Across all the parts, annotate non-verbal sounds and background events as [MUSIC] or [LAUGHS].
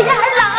你这孩子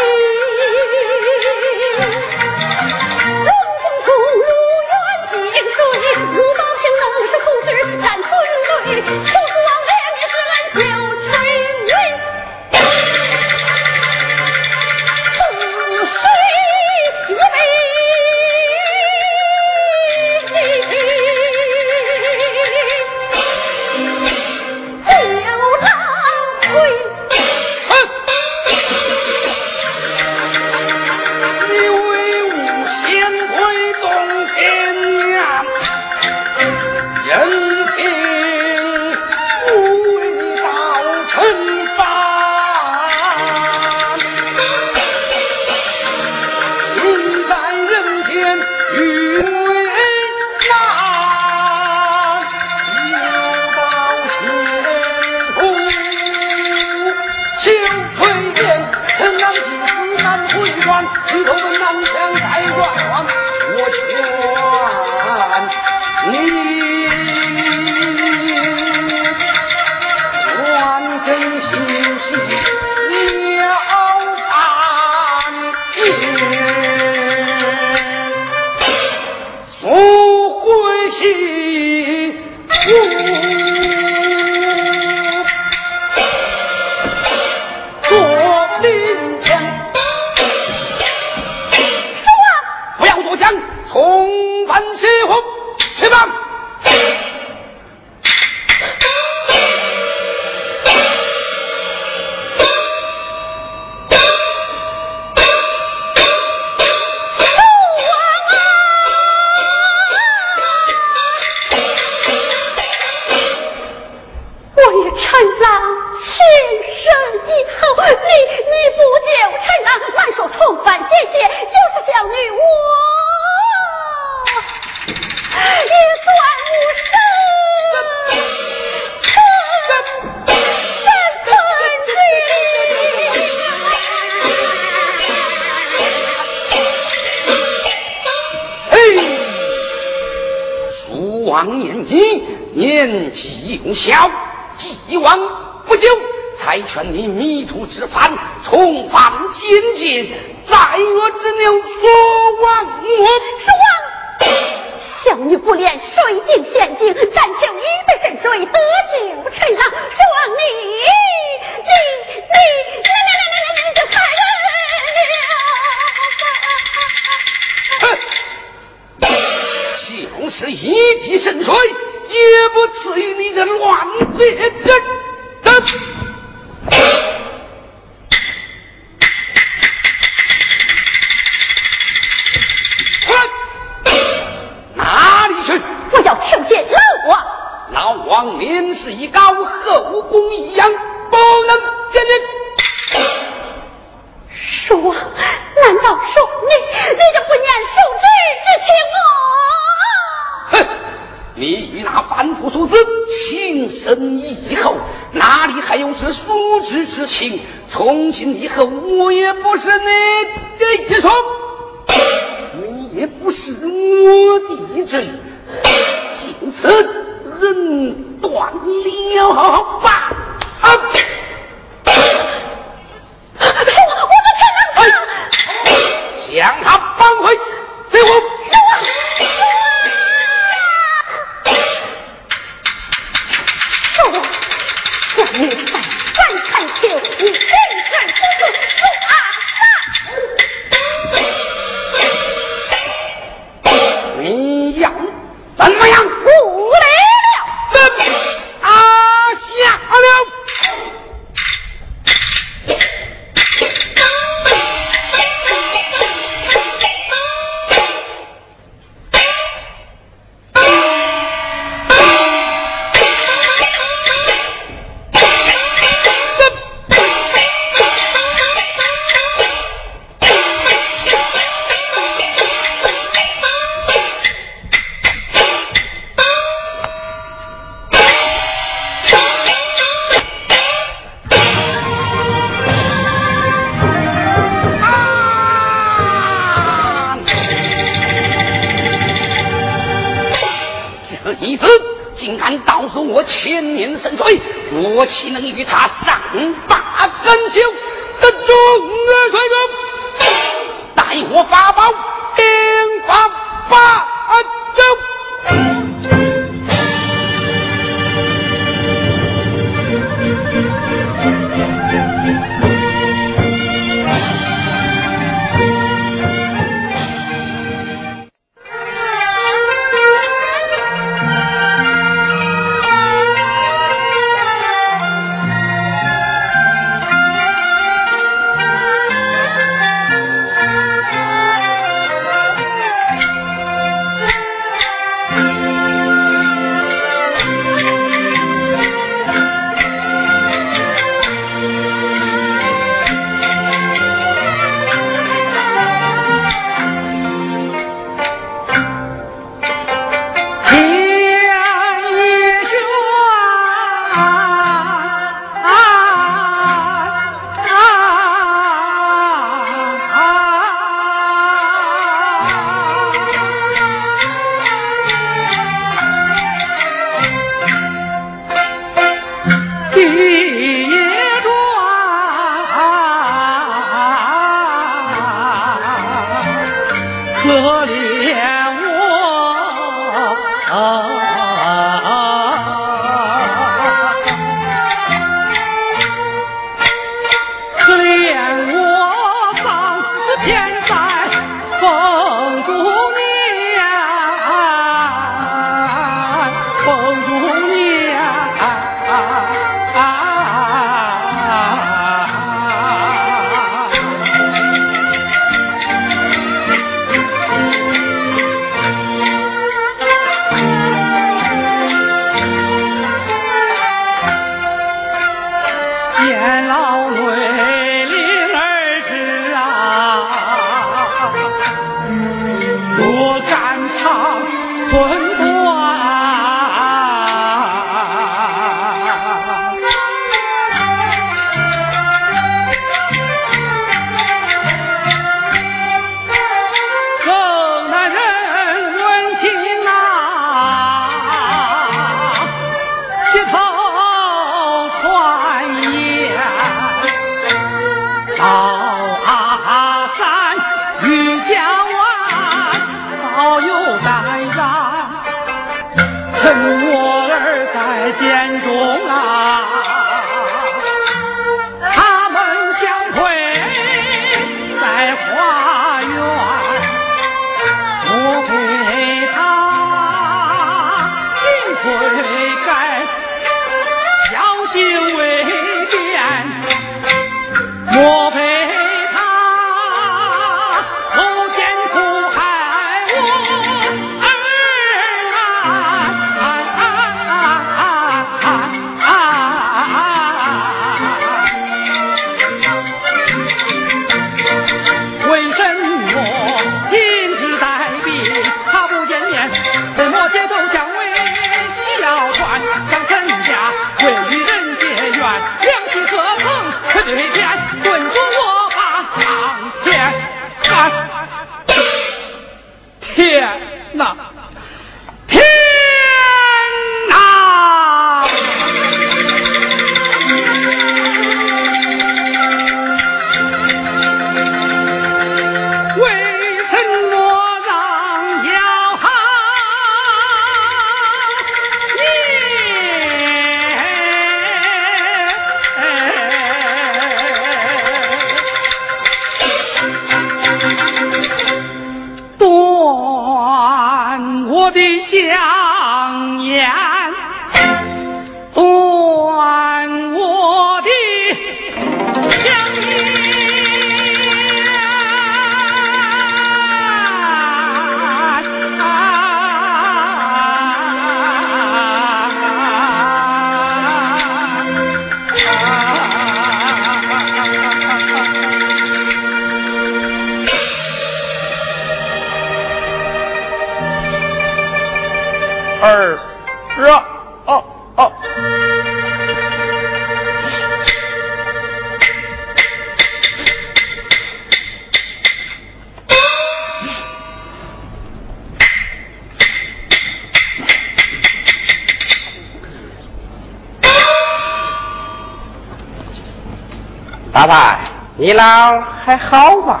你老还好吧？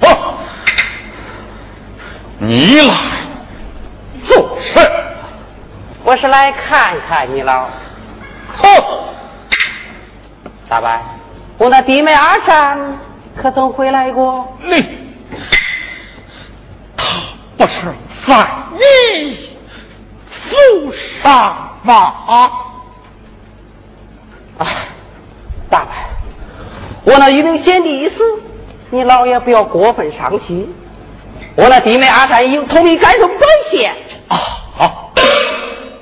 哦，你来做甚？我是来看看你老。哦，咋办，我那弟妹阿山可曾回来过？你他不是在你府上吗？啊，大伯，我那一名贤弟一死，你老爷不要过分伤心。我那弟妹阿山已同意改送本县。啊好，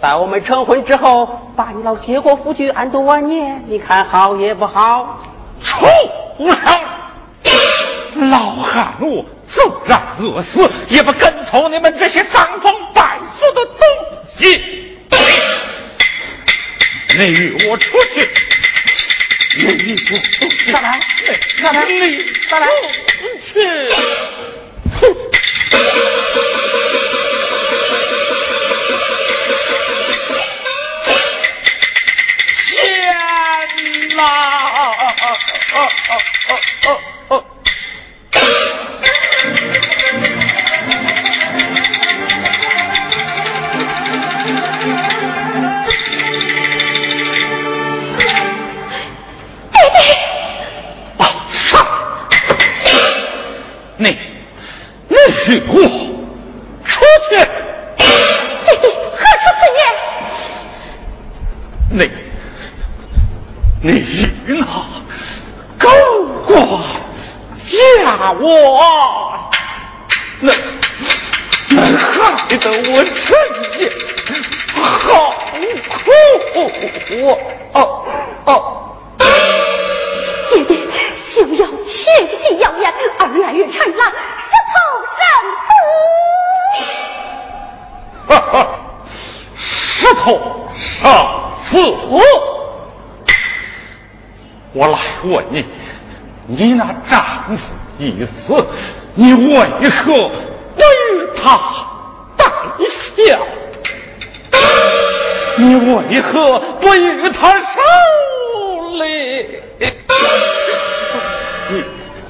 待我们成婚之后，把你老接过夫君安度晚年，你看好也不好？出来！老汉我纵然饿死，也不跟从你们这些伤风败俗的东西。你与我出去，你与我出去，大来你大来你大来出去。天哪！哦哦哦哦哦你与我出去！嘿嘿，何出此言？你，你与那狗官嫁我，那那害得我陈家好苦哦哦。弟弟，休要切忌谣言，二月与陈郎石头上哈哈，石头上死 [LAUGHS] 我来问你，你那丈夫已死，你为何不与他带孝？你为何不与他守礼？你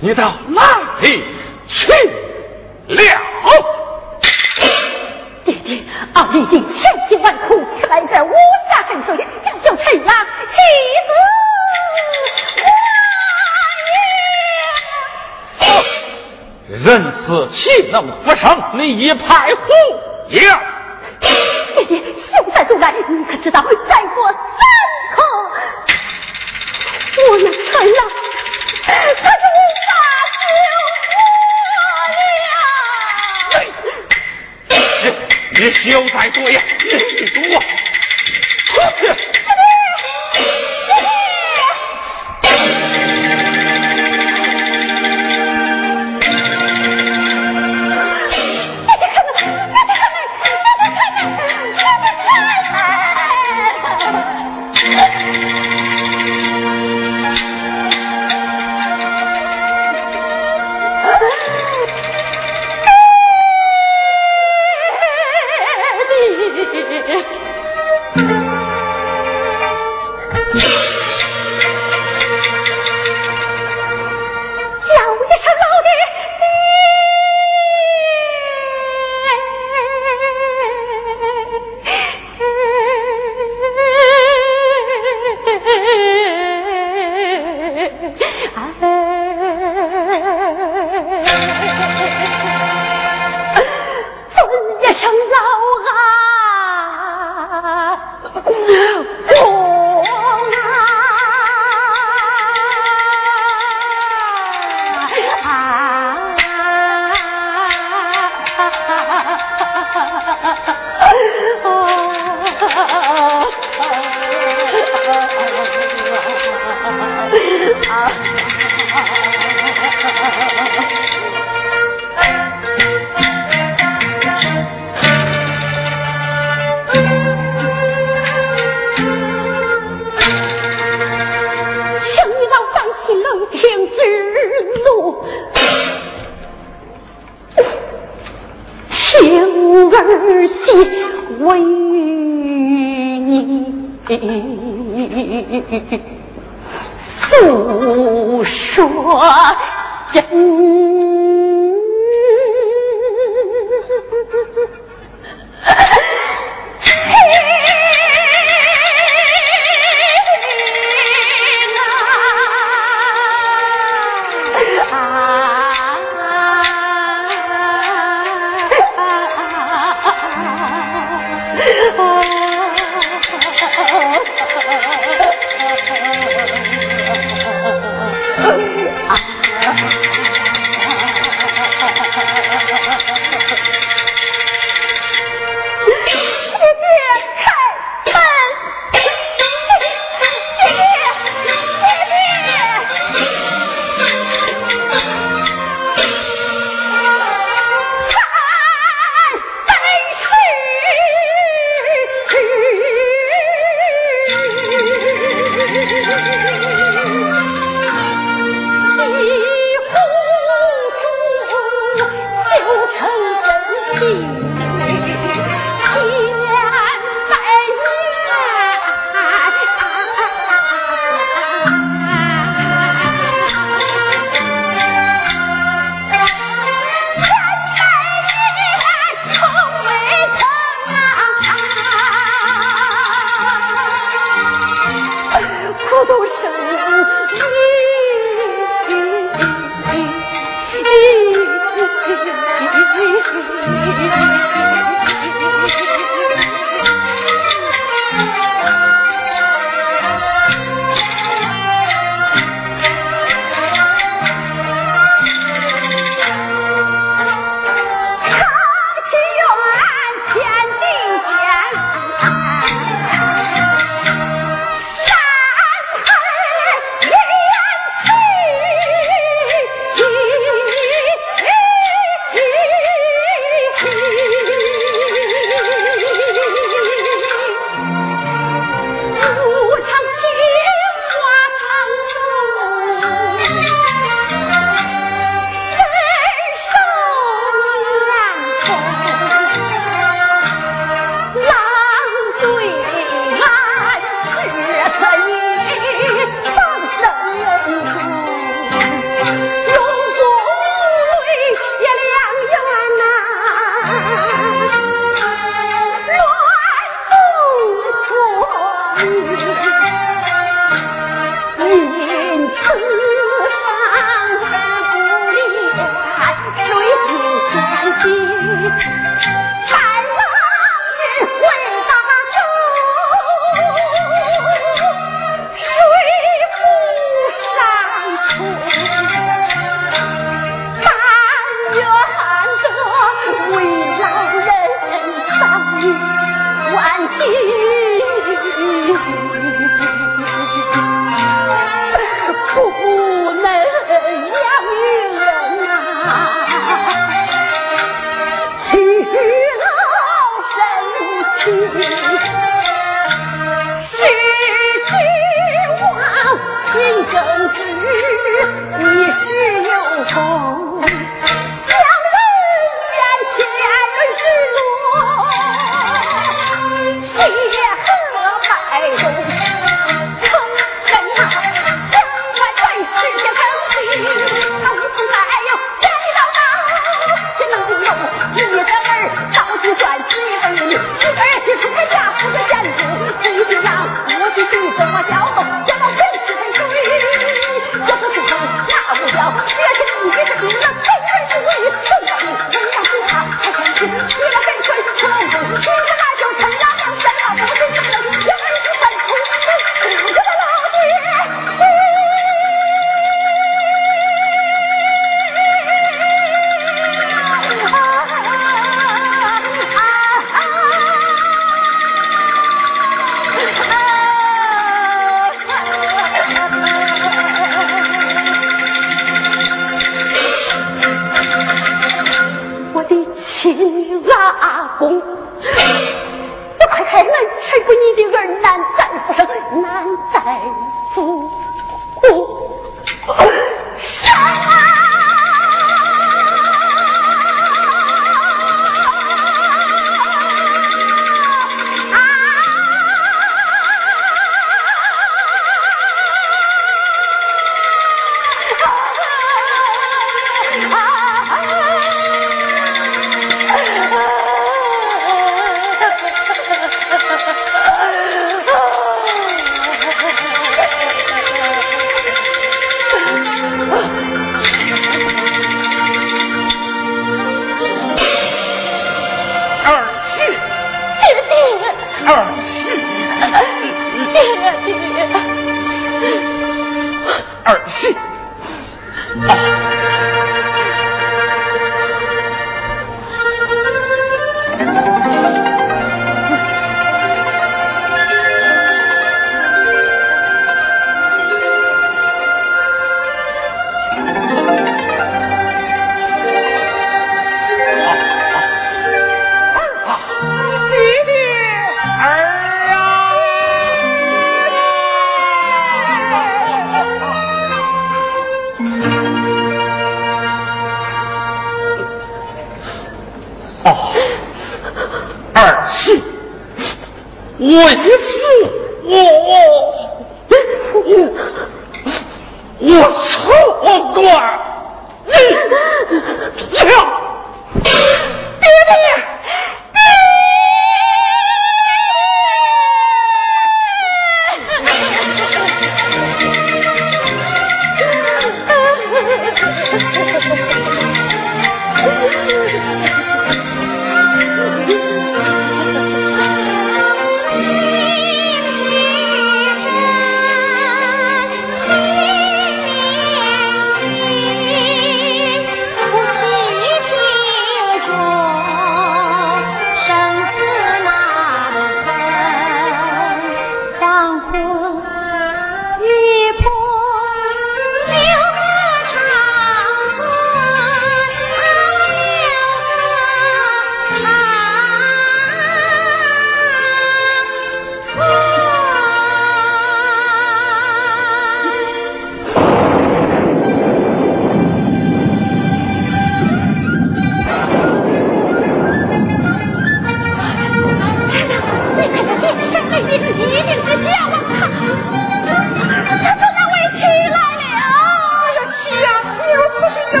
你到哪里去了？爹爹，二弟弟千辛万苦吃来这五家汗水，想救陈郎妻子我也。人死岂能复生？你一派胡言！爹爹，现在就来，你可知道再过三刻，我那陈郎。你你休再多言，你我出去。Oh. [LAUGHS] 不你的儿难再不生，难再。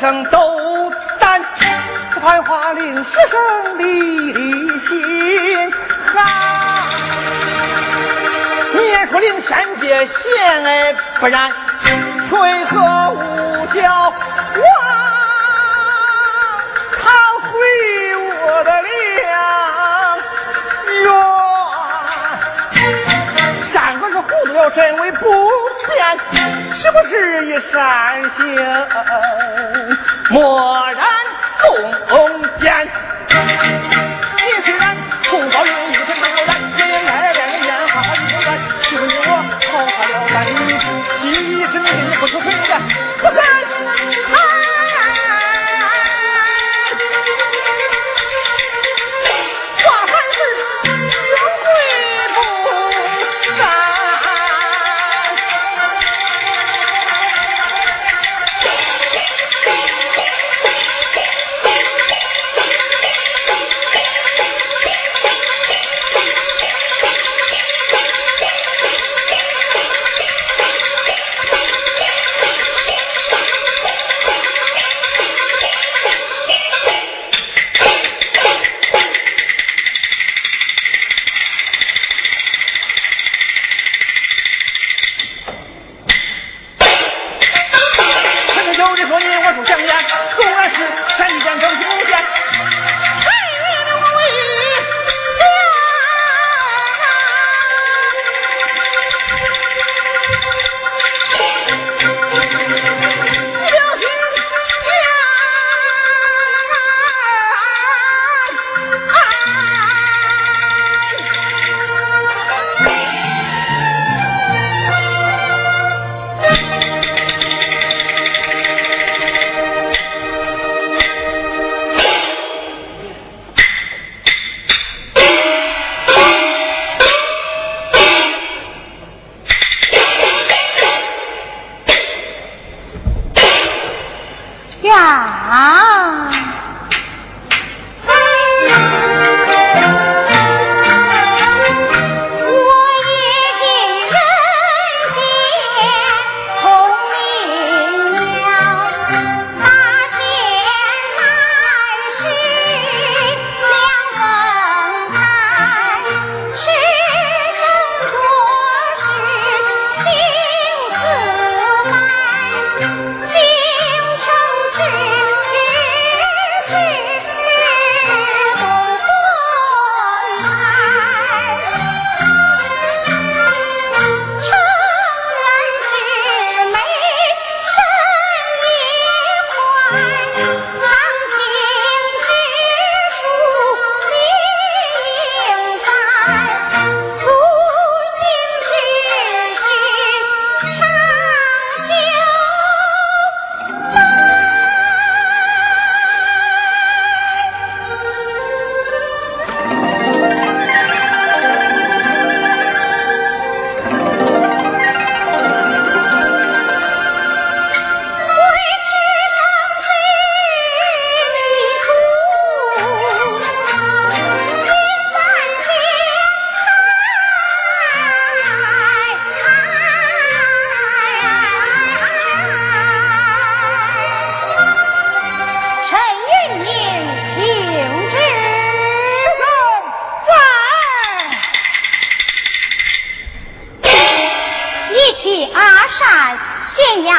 声斗胆，不花令四生的立心寒。你也说令山界陷哎不然，水何无教我他毁我的良缘。山河是糊涂了，真为不。是不是一山行蓦然